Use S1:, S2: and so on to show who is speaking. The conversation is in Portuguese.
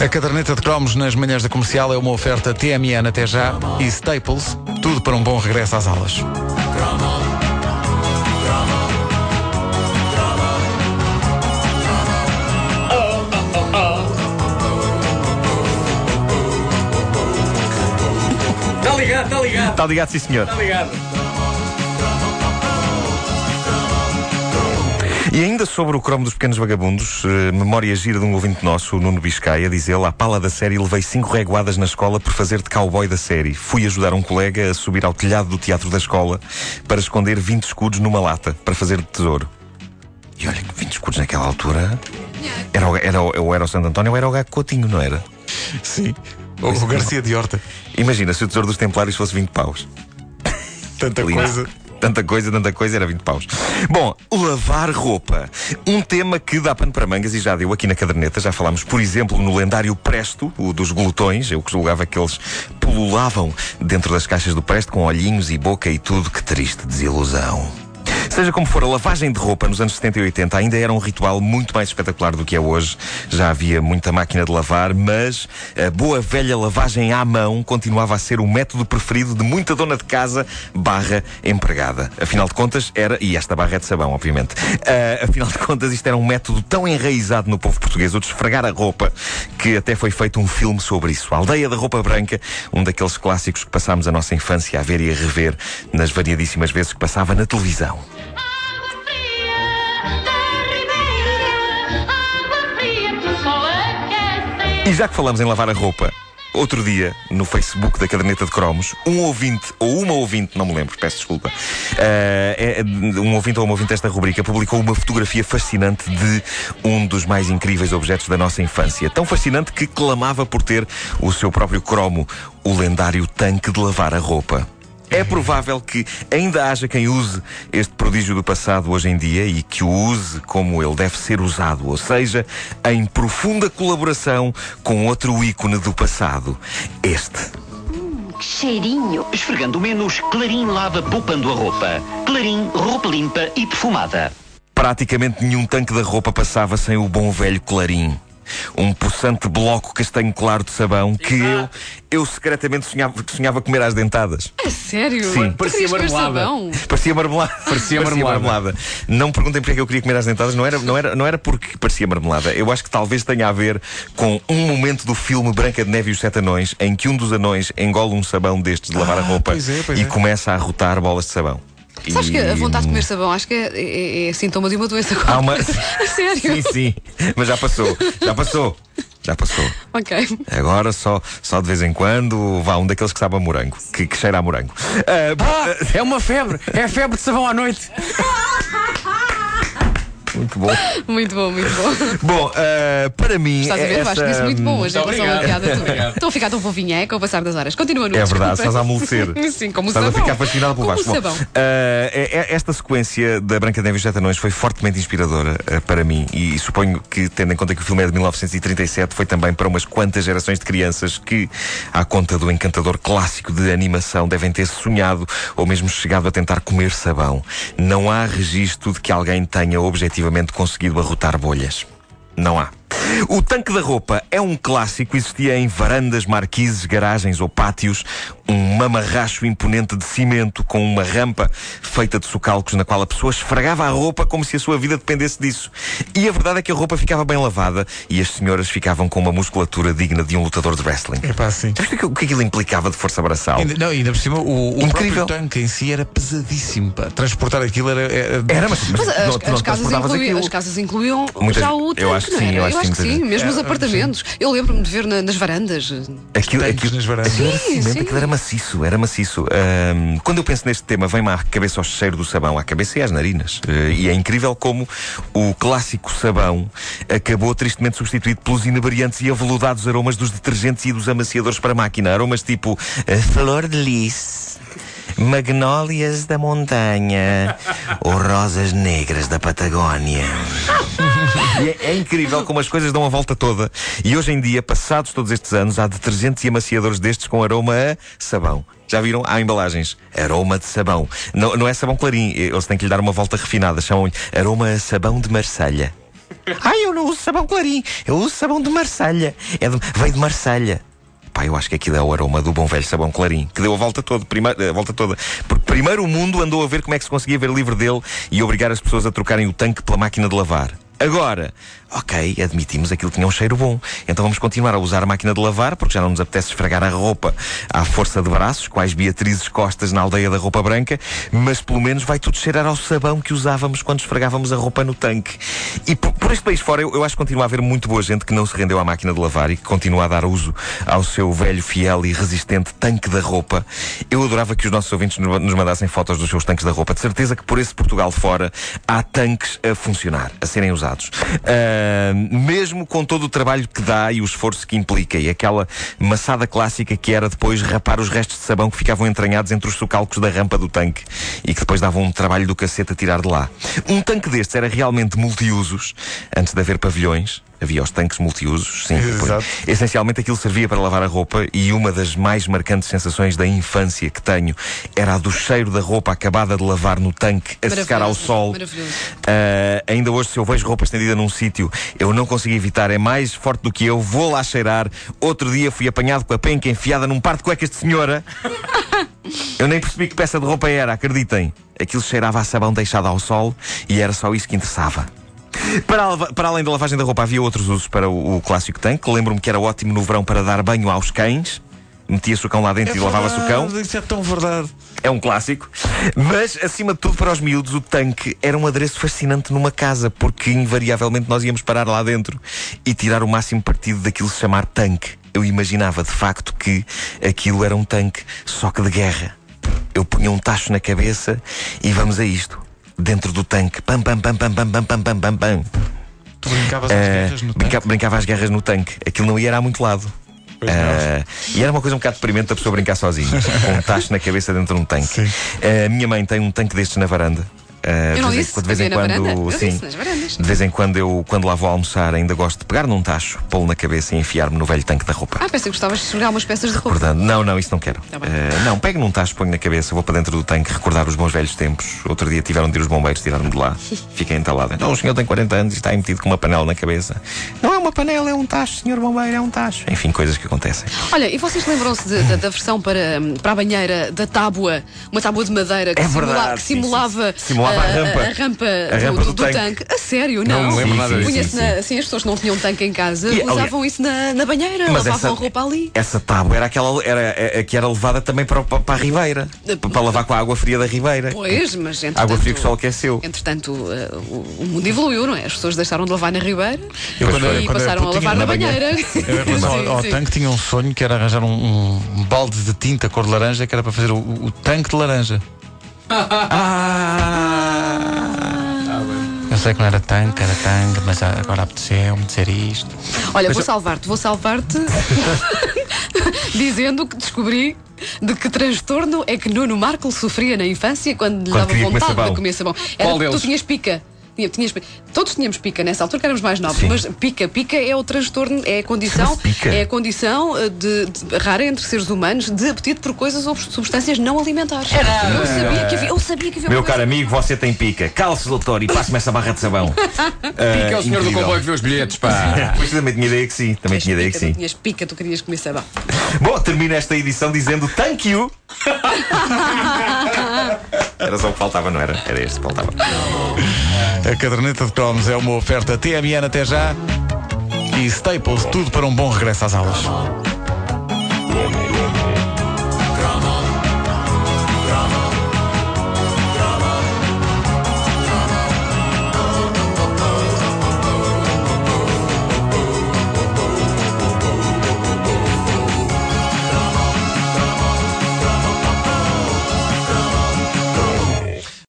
S1: A caderneta de cromos nas manhãs da comercial é uma oferta TMN até já e Staples, tudo para um bom regresso às aulas.
S2: Está ligado, está ligado.
S3: Está ligado, sim senhor.
S2: Está ligado.
S3: E ainda sobre o cromo dos pequenos vagabundos, eh, memória gira de um ouvinte nosso, o Nuno Biscaia, diz ele, à pala da série levei cinco reguadas na escola por fazer de cowboy da série. Fui ajudar um colega a subir ao telhado do teatro da escola para esconder 20 escudos numa lata para fazer de tesouro. E olha, 20 escudos naquela altura... Era, o- era, o- ou era o Santo António ou era o Gago Coutinho, não era?
S1: Sim. O, o Garcia de Horta.
S3: Imagina se o tesouro dos Templários fosse 20 paus.
S1: Tanta
S3: Lindo.
S1: coisa.
S3: Tanta coisa, tanta coisa, era 20 paus. Bom, lavar roupa. Um tema que dá pano para mangas e já deu aqui na caderneta. Já falámos, por exemplo, no lendário Presto, o dos glutões. Eu que julgava que eles pululavam dentro das caixas do Presto com olhinhos e boca e tudo. Que triste desilusão. Seja como for, a lavagem de roupa nos anos 70 e 80 ainda era um ritual muito mais espetacular do que é hoje. Já havia muita máquina de lavar, mas a boa velha lavagem à mão continuava a ser o método preferido de muita dona de casa barra empregada. Afinal de contas, era, e esta barra é de sabão, obviamente, Ah, afinal de contas, isto era um método tão enraizado no povo português, o de esfregar a roupa, que até foi feito um filme sobre isso. A Aldeia da Roupa Branca, um daqueles clássicos que passámos a nossa infância a ver e a rever nas variadíssimas vezes que passava na televisão. E já que falamos em lavar a roupa, outro dia, no Facebook da Caderneta de Cromos, um ouvinte, ou uma ouvinte, não me lembro, peço desculpa, é- um ouvinte ou uma ouvinte desta rubrica publicou uma fotografia fascinante de um dos mais incríveis objetos da nossa infância. Tão fascinante que clamava por ter o seu próprio cromo, o lendário tanque de lavar a roupa. É provável que ainda haja quem use este prodígio do passado hoje em dia e que o use como ele deve ser usado, ou seja, em profunda colaboração com outro ícone do passado. Este.
S4: Que cheirinho.
S5: Esfregando menos, Clarim lava poupando a roupa. Clarim, roupa limpa e perfumada.
S3: Praticamente nenhum tanque da roupa passava sem o bom velho Clarim. Um possante bloco castanho claro de sabão que eu, eu secretamente sonhava, sonhava comer às dentadas.
S6: A sério?
S3: Sim.
S6: Tu
S2: Parecia marmelada.
S6: sabão?
S3: Parecia marmelada.
S2: Parecia marmelada.
S3: Não me perguntem porque é que eu queria comer as dentadas. Não era, não, era, não era porque parecia marmelada. Eu acho que talvez tenha a ver com um momento do filme Branca de Neve e os Sete Anões em que um dos anões engole um sabão destes de lavar a
S1: Ah,
S3: roupa
S1: pois é, pois
S3: e
S1: é.
S3: começa a rotar bolas de sabão.
S6: Sabes
S3: E-
S6: que a vontade de comer sabão acho que é, é- é sintoma de uma doença
S3: Há uma...
S6: Sério?
S3: sim, sim. Mas já passou. Já passou. Já passou.
S6: Ok.
S3: Agora só, só de vez em quando vá um daqueles que sabe a morango, que, que cheira a morango. Ah, bom,
S2: Ah, é uma febre. É a febre de sabão à noite.
S3: muito bom.
S6: Muito bom, muito bom.
S3: Bom, ah, para mim.
S6: Estás a ver? Eu acho
S3: essa-
S6: isso muito bom hoje. em
S2: Muito
S6: relação à piada.
S2: Obrigado.
S6: Estou a ficar tão fofinha, é com o passar das horas. Continua no
S3: É verdade, estás a amolecer.
S6: Sim, como o
S3: Estás a
S6: sabão.
S3: ficar fascinado pelo
S6: Como
S3: baixo.
S6: o
S3: Bom,
S6: sabão.
S3: é- esta sequência da Branca de Neve e os Sete Anões foi fortemente inspiradora ah, para mim e suponho que, tendo em conta que o filme é de 1937, foi também para umas quantas gerações de crianças que, à conta do encantador clássico de animação, devem ter sonhado ou mesmo chegado a tentar comer sabão. Não há registro de que alguém tenha objetivamente conseguido arrotar bolhas. Não há. O tanque da roupa é um clássico, existia em varandas, marquises, garagens ou pátios, um mamarracho imponente de cimento com uma rampa feita de socalcos na qual a pessoa esfregava a roupa como se a sua vida dependesse disso. E a verdade é que a roupa ficava bem lavada e as senhoras ficavam com uma musculatura digna de um lutador de wrestling.
S1: É pá, sim.
S3: Sabes o que, o que aquilo implicava de força braçal?
S1: Ainda, não, ainda por cima, o, o
S3: Incrível.
S1: tanque em si era pesadíssimo. Pá. Transportar aquilo era. era,
S3: Era, mas, mas
S6: Mas
S3: não-
S6: as,
S3: não
S6: as casas
S3: transportavas
S6: incluíam,
S3: aquilo.
S6: as casas incluíam
S3: Muitas-
S6: já o
S3: eu
S6: tanque,
S3: acho que
S6: não
S3: sim, eu acho sim,
S6: que sim,
S3: muitas
S6: mesmo
S1: vezes.
S6: os apartamentos. Eu lembro-me de ver na- nas varandas.
S3: Aquilo, aquilo,
S1: nas varandas.
S3: aquilo era
S6: Sim, sim.
S3: aquilo era maciço, era maciço. Ahm, quando eu penso neste tema, vem-me à cabeça o cheiro do sabão, à cabeça e às narinas. Eh, e é incrível como o clássico sabão acabou tristemente substituído pelos inebriantes e aveludados aromas dos detergentes e dos amaciadores para máquina. Aromas tipo eh, flor de lis. Magnólias da montanha ou rosas negras da Patagónia. E é, é incrível como as coisas dão a volta toda. E hoje em dia, passados todos estes anos, há detergentes e amaciadores destes com aroma a sabão. Já viram? Há embalagens. Aroma de sabão. Não, não é sabão clarim. Eles têm que lhe dar uma volta refinada. Chamam-lhe aroma a sabão de Marselha. Ai, eu não uso sabão clarim, eu uso sabão de Marselha. É de, veio de Marselha. Pá, eu acho que aquilo é o aroma do bom velho sabão clarim, que deu a volta toda, a volta toda. Porque primeiro o mundo andou a ver como é que se conseguia ver livre dele e obrigar as pessoas a trocarem o tanque pela máquina de lavar. Agora, ok, admitimos aquilo tinha um cheiro bom. Então vamos continuar a usar a máquina de lavar, porque já não nos apetece esfregar a roupa à força de braços, quais Beatrizes Costas na aldeia da roupa branca, mas pelo menos vai tudo cheirar ao sabão que usávamos quando esfregávamos a roupa no tanque. E por, por este país fora, eu, eu acho que continua a haver muito boa gente que não se rendeu à máquina de lavar e que continua a dar uso ao seu velho, fiel e resistente tanque da roupa. Eu adorava que os nossos ouvintes nos mandassem fotos dos seus tanques da roupa. De certeza que por esse Portugal fora há tanques a funcionar, a serem usados. Ah, mesmo com todo o trabalho que dá e o esforço que implica, e aquela maçada clássica que era depois rapar os restos de sabão que ficavam entranhados entre os socalcos da rampa do tanque e que depois davam um trabalho do cacete a tirar de lá. Um tanque destes era realmente multiusos, antes de haver pavilhões. Havia os tanques multiusos, sim.
S1: Exato.
S3: Essencialmente aquilo servia para lavar a roupa e uma das mais marcantes sensações da infância que tenho era a do cheiro da roupa acabada de lavar no tanque a secar ao sol.
S6: maravilhoso.
S3: Ah, ainda hoje, se eu vejo roupa estendida num sítio, eu não consigo evitar, é mais forte do que eu, vou lá cheirar. Outro dia fui apanhado com a penca enfiada num par de cuecas de senhora. Eu nem percebi que peça de roupa era, acreditem. Aquilo cheirava a sabão deixado ao sol e era só isso que interessava. Para, para além da lavagem da roupa, havia outros usos para o, o clássico tanque. Lembro-me que era ótimo no verão para dar banho aos cães. Metia-se o cão lá dentro e lavava-se o cão.
S1: Isso é tão verdade.
S3: É um clássico. Mas, acima de tudo, para os miúdos, o tanque era um adereço fascinante numa casa, porque invariavelmente nós íamos parar lá dentro e tirar o máximo partido daquilo se chamar tanque. Eu imaginava, de facto, que aquilo era um tanque, só que de guerra. Eu punha um tacho na cabeça e vamos a isto. Dentro do tanque. Pam, pam, pam, pam, pam, pam, pam, pam, pam, pam.
S1: Tu brincavas às
S3: Eh,
S1: guerras no
S3: brinca-
S1: tanque?
S3: brincava às guerras no tanque. Aquilo não ia a muito lado. Eh, e era uma coisa um bocado deprimente a pessoa brincar sozinha, com um tacho na cabeça dentro de um tanque.
S1: Sim.
S3: Eh, a minha mãe tem um tanque destes na varanda. Eh,
S6: Eu não
S3: de vez,
S6: disse,
S3: em- de vez em quando, sim, de vez em quando eu, quando lá vou almoçar, ainda gosto de pegar num tacho, pô-lo na cabeça e enfiar-me no velho tanque da roupa.
S6: Ah, pensei que gostavas de esfregar umas peças de roupa.
S3: Recordando. Não, não, isso não quero.
S6: Tá.
S3: Eh, não, pego num tacho, ponho na cabeça, vou para dentro do tanque recordar os bons velhos tempos. Outro dia tiveram de ir os bombeiros tirar-me de lá. Fiquei entalado. Então o senhor tem 40 anos e está aí metido com uma panela na cabeça. Não é uma panela, é um tacho, senhor bombeiro, é um tacho. Enfim, coisas que acontecem.
S6: Olha, e vocês lembram-se da, versão para, hum, para a banheira da tábua, uma tábua de madeira que,
S3: É
S6: simula-
S3: verdade,
S6: que
S3: sim,
S6: simulava,
S3: sim, sim. Simulava a rampa.
S6: a rampa,
S3: A
S6: do,
S3: rampa
S6: do-
S3: do
S6: do
S3: tanque.
S6: tanque. A sério,
S2: Não
S6: não?
S2: me lembro nada disso.
S6: Punha-se
S3: Sim,
S6: na-
S3: sim.
S6: assim, as pessoas que não tinham tanque em casa
S3: E,
S6: usavam isso na, na banheira, lavavam roupa ali.
S3: essa tábua era aquela era, é- é que era levada também para, para a ribeira. Para, para lavar com a água fria da ribeira.
S6: Pois, mas entretanto,
S3: Água fria que o sol aqueceu.
S6: Entretanto, uh, o, o mundo evoluiu, não é? As pessoas deixaram de lavar na ribeira e
S1: quando
S6: passaram a lavar na
S3: banheira.
S1: Eu, em relação ao, tanque, tinha um sonho que era arranjar um, um balde de tinta cor de laranja que era para fazer o, o tanque de laranja. Eu sei que não era tanque, era tanque, mas agora apeteceu-me dizer isto.
S6: Olha, vou salvar-te, vou salvar-te dizendo que descobri de que transtorno é que Nuno Marco sofria na infância quando lhe
S3: Quando
S6: dava vontade de comer sabão. Era
S2: Qual
S6: que tu tinhas pica. Tinha- tinhas todos tínhamos pica nessa altura, que éramos mais novos,
S3: Sim.
S6: mas pica, pica é o transtorno, é a condição, é a condição eh, de, de- rara entre seres humanos de apetite por coisas ou substâncias não alimentares. Eu sabia que havia, eu sabia que havia
S3: Meu caro amigo, você tem pica. Calce, doutor, e passe-me essa barra de sabão.
S2: Pica é o senhor do comboio que vê os bilhetes, pá.
S3: Pois também tinha ideia que sim. Também tinha ideia que sim.
S6: tinhas pica, tu querias comer sabão.
S3: Bom, termina esta edição dizendo thank you. Era só o que faltava, não era? Era este que faltava.
S1: A caderneta de cromos é uma oferta TMN até já e Staples, tudo para um bom regresso às aulas.